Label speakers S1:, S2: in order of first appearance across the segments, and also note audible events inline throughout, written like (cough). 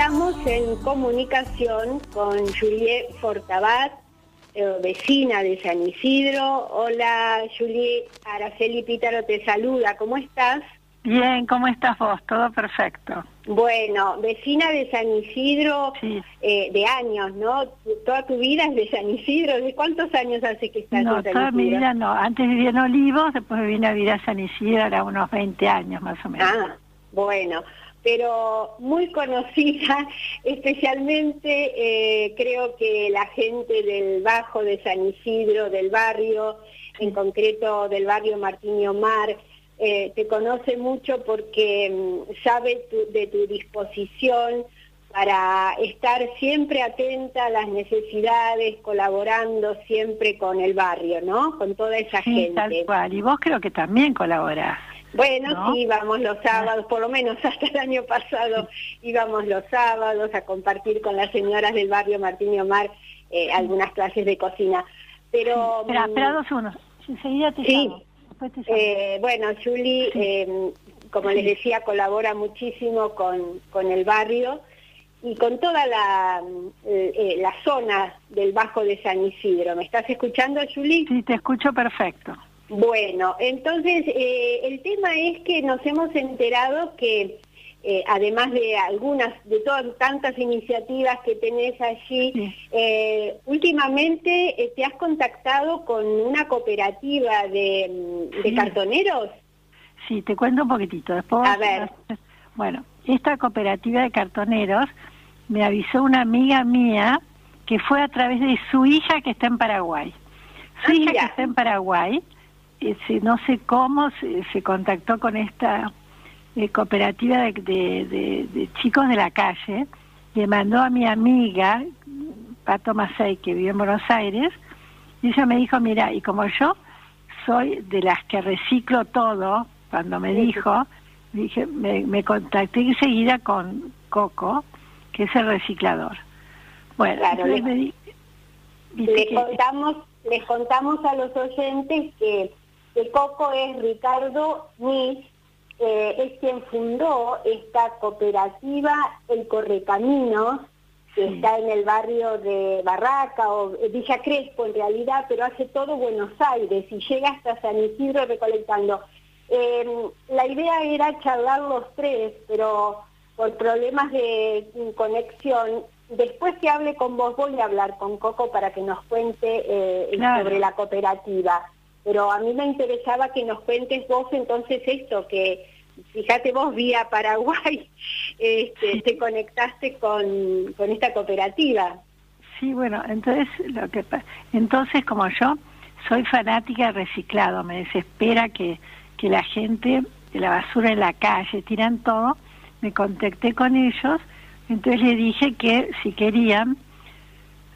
S1: Estamos en comunicación con Julie Fortabat, eh, vecina de San Isidro. Hola Julie, Araceli Pítaro te saluda, ¿cómo estás?
S2: Bien, ¿cómo estás vos? Todo perfecto.
S1: Bueno, vecina de San Isidro eh, de años, ¿no? Toda tu vida es de San Isidro. ¿De cuántos años hace que estás
S2: no,
S1: en San
S2: toda mi vida no. Antes vivía en Olivos, después vine a vivir a San Isidro, era unos 20 años más o menos.
S1: Ah, bueno, pero muy conocida, (laughs) especialmente eh, creo que la gente del Bajo de San Isidro, del barrio, en concreto del barrio Martín y Omar, eh, te conoce mucho porque mm, sabe tu- de tu disposición para estar siempre atenta a las necesidades, colaborando siempre con el barrio, ¿no? Con toda esa
S2: Sí, tal
S1: gente.
S2: cual. Y vos creo que también colaborás.
S1: Bueno,
S2: ¿no?
S1: sí, íbamos los sábados, por lo menos (laughs) hasta el año pasado íbamos los sábados a compartir con las señoras del barrio Martín y Omar eh, algunas clases de cocina. Pero
S2: Espera,
S1: mm,
S2: espera dos segundos. Enseguida te
S1: Sí.
S2: llamo. Te llamo.
S1: eh, bueno, Julie, eh, como les decía, colabora muchísimo con, con el barrio y con toda la, mm, eh, eh, la zona del Bajo de San Isidro. ¿Me estás escuchando, Julie?
S2: Sí, te escucho perfecto.
S1: Bueno, entonces eh, el tema es que nos hemos enterado que eh, además de algunas, de todas tantas iniciativas que tenés allí,
S2: Sí.
S1: eh, últimamente te has contactado con una cooperativa de, de
S2: Sí.
S1: cartoneros.
S2: Sí, te cuento un poquitito. Después,
S1: A ver.
S2: Bueno, esta cooperativa de cartoneros me avisó una amiga mía que fue a través de su hija que está en Paraguay. Su
S1: Ah,
S2: hija
S1: mira.
S2: que está en Paraguay, se- no sé cómo, se, se contactó con esta eh, cooperativa de, de- de- de chicos de la calle, le mandó a mi amiga, Pato Macei, que vive en Buenos Aires, y ella me dijo, mira, y como yo soy de las que reciclo todo, cuando me
S1: Sí.
S2: dijo, dije, me, me contacté enseguida con Coco, que es el reciclador. Bueno,
S1: Claro,
S2: entonces
S1: le-
S2: me que-
S1: contamos, les contamos a los oyentes que, que Coco es Ricardo Nis, eh, es quien fundó esta cooperativa El Correcaminos, que
S2: Sí.
S1: está en el barrio de Barraca o Villa Crespo en realidad, pero hace todo Buenos Aires y llega hasta San Isidro recolectando. Eh, la idea era charlar los tres, pero por problemas de conexión, después que hable con vos voy a hablar con Coco para que nos cuente eh,
S2: Claro.
S1: sobre la cooperativa. Pero a mí me interesaba que nos cuentes vos entonces esto, que fíjate vos vía Paraguay, (laughs) este, te conectaste con, con esta cooperativa.
S2: Sí, bueno, entonces lo que entonces como yo soy fanática de reciclado, me desespera que, que la gente de la basura en la calle tiran todo, me contacté con ellos, entonces le dije que si querían,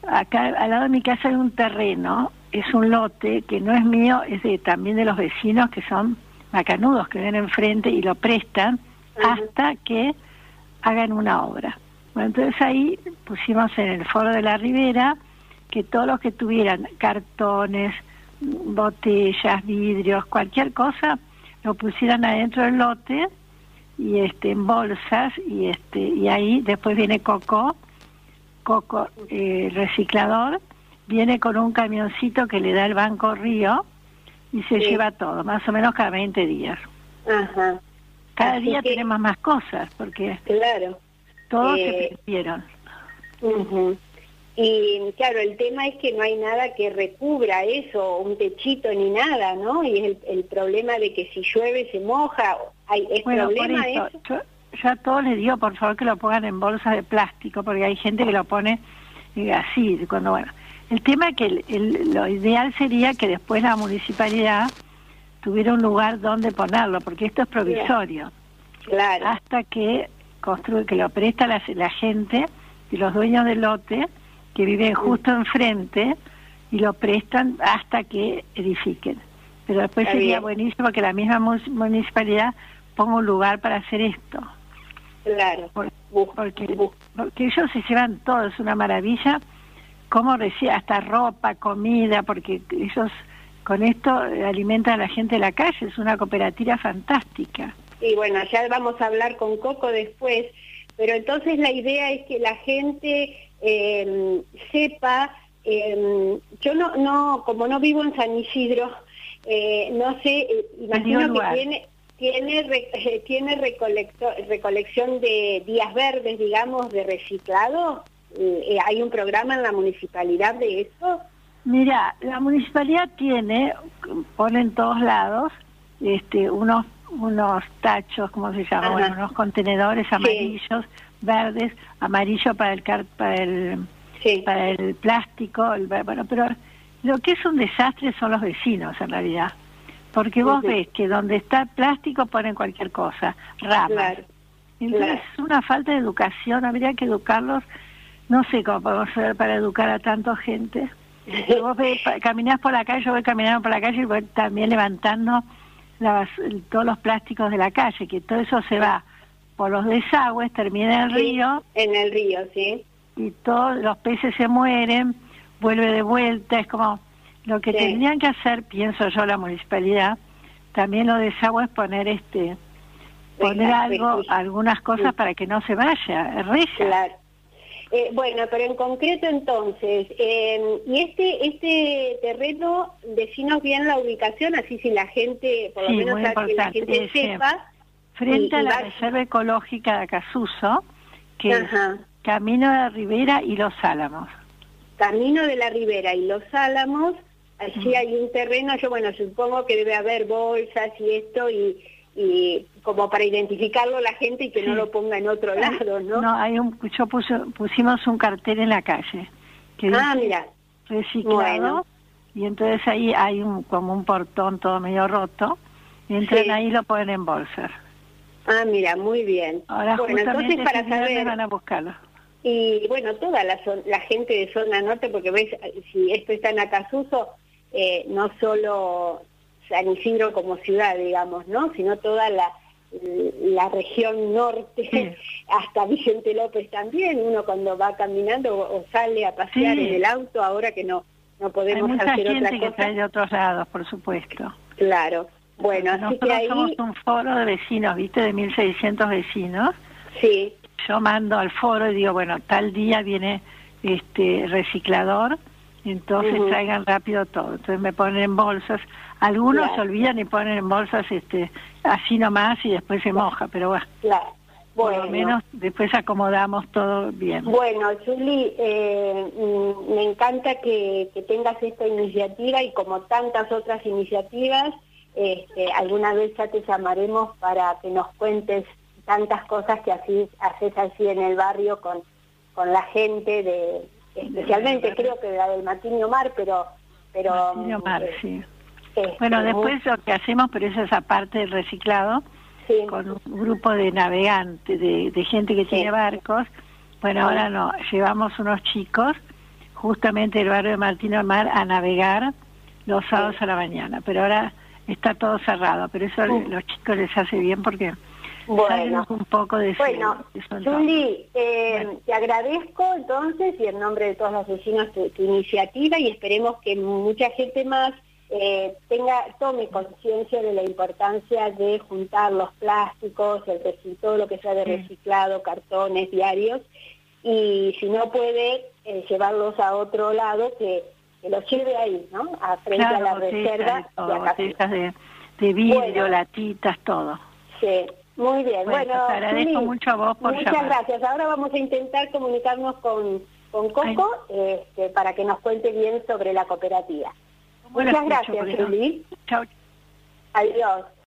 S2: acá al lado de mi casa hay un terreno, es un lote que no es mío, es de, también de los vecinos que son macanudos que ven enfrente y lo prestan hasta que hagan una obra. Bueno, entonces ahí pusimos en el foro de la Ribera que todos los que tuvieran cartones, botellas, vidrios, cualquier cosa, lo pusieran adentro del lote y este en bolsas y este y ahí después viene Coco, Coco eh, reciclador, viene con un camioncito que le da el Banco Río y se
S1: Sí.
S2: lleva todo, más o menos cada 20 días.
S1: Ajá,
S2: Cada
S1: Así
S2: día
S1: que-
S2: tenemos más cosas porque
S1: claro.
S2: todos
S1: Eh,
S2: se perdieron.
S1: Ujú. Y claro, el tema es que no hay nada que recubra eso, un techito ni nada, ¿no? Y es el, el problema de que si llueve se moja. Hay, ¿Es
S2: Bueno, por
S1: problema
S2: eso,
S1: eso?
S2: yo, yo a todos les digo, por favor, que lo pongan en bolsas de plástico, porque hay gente que lo pone eh, así, cuando bueno. El tema es que el- el- lo ideal sería que después la municipalidad tuviera un lugar donde ponerlo, porque esto es provisorio,
S1: Claro,
S2: hasta que construye, que lo presta la, la gente y los dueños del lote que viven justo enfrente y lo prestan hasta que edifiquen. Pero después
S1: Está
S2: sería
S1: bien.
S2: buenísimo que la misma mu- municipalidad ponga un lugar para hacer esto.
S1: claro.
S2: Por- porque, porque ellos se llevan todo, es una maravilla, cómo recibe hasta ropa, comida, porque ellos con esto eh, alimentan a la gente de la calle, es una cooperativa fantástica.
S1: Y bueno, ya vamos a hablar con Coco después, pero entonces la idea es que la gente em, sepa, em, yo no, no, como no vivo en San Isidro, eh, no sé, eh, imagino que tiene tiene tiene recolección de días verdes, digamos, de reciclado. ¿Hay un programa en la municipalidad de eso?
S2: Mira, la municipalidad tiene, pone en todos lados, este, unos unos tachos, ¿cómo se llama? unos contenedores amarillos, verdes, amarillo para el para el para el plástico, bueno, pero lo que es un desastre son los vecinos en realidad. Porque vos ves que donde está el plástico ponen cualquier cosa, ramas. Entonces es una falta de educación, habría que educarlos, no sé cómo podemos hacer para educar a tanta gente. (laughs) vos ves, caminás por la calle, yo voy caminando por la calle y voy también levantando todos los plásticos de la calle, que todo eso se va por los desagües, termina en el río.
S1: En el río, sí.
S2: Y todos los peces se mueren, vuelve de vuelta, es como lo que tendrían que hacer, pienso yo, la municipalidad, también los desagües poner este poner algo, algunas cosas para que no se vaya, reza.
S1: Claro. Eh, bueno, pero en concreto entonces, em, y este este terreno, decinos bien la ubicación, así si la gente, por lo menos que la gente sepa.
S2: Frente a la Reserva Ecológica de Acasuso, que es Camino de la Ribera y Los Álamos.
S1: Camino de la Ribera y Los Álamos, allí hay un terreno, yo bueno, supongo que debe haber bolsas y esto, y y como para identificarlo la gente y que no lo ponga en otro lado, ¿no?
S2: No, hay un, yo pusimos un cartel en la calle que
S1: ah, mira.
S2: reciclado y entonces ahí hay un como un portón todo medio roto y entran ahí y lo ponen en bolsas.
S1: Ah, mira, muy bien.
S2: Ahora bueno, entonces para saber van a buscarlo.
S1: Y bueno, toda la, la gente de zona norte, porque ves, si esto está en Acasuso, eh, no solo San Isidro como ciudad, digamos, ¿no? Sino toda la, la región norte, (laughs) hasta Vicente López también, uno cuando va caminando o, sale a pasear en el auto, ahora que no no podemos
S2: Hay
S1: mucha
S2: hacer
S1: gente
S2: otra cosa. Que de otros lados, por supuesto.
S1: Claro. Bueno, así que ahí...
S2: somos un foro de vecinos, ¿viste? De 1.600 vecinos.
S1: Sí.
S2: Yo mando al foro y digo, bueno, tal día viene este reciclador, entonces traigan rápido todo. Entonces me ponen en bolsas. Algunos se olvidan y ponen en bolsas este así nomás y después se moja, pero bueno.
S1: Claro.
S2: Por lo menos después acomodamos todo bien.
S1: Bueno, Julie, eh, mm, me encanta que, tengas esta iniciativa y como tantas otras iniciativas, este, alguna vez ya te llamaremos para que nos cuentes tantas cosas que así haces así en el barrio con, con la gente de, especialmente creo que la del Martiño Mar, pero... pero
S2: Mar, eh, sí. Este, bueno, después lo que hacemos, pero eso es aparte del reciclado, con un grupo de navegantes, de, gente que tiene barcos. Bueno, ahora no, llevamos unos chicos justamente del barrio de Martino Mar a navegar los sábados a la mañana, pero ahora está todo cerrado, pero eso a los chicos les hace bien porque bueno, un poco de
S1: Bueno, Julie, eh, te agradezco entonces y en nombre de todos los vecinos tu, iniciativa y esperemos que mucha gente más eh, tenga tome conciencia de la importancia de juntar los plásticos, el todo lo que sea de reciclado, cartones, diarios, y si no puede, eh, llevarlos a otro lado, que, los lleve ahí, ¿no? A frente a la reserva.
S2: de, de, vidrio, latitas, todo.
S1: Sí. Muy bien, bueno,
S2: te agradezco mucho a vos por
S1: Muchas gracias. Ahora vamos a intentar comunicarnos con, con Coco este, para que nos cuente bien sobre la cooperativa. Muchas gracias, Juli.
S2: Chao.
S1: Adiós.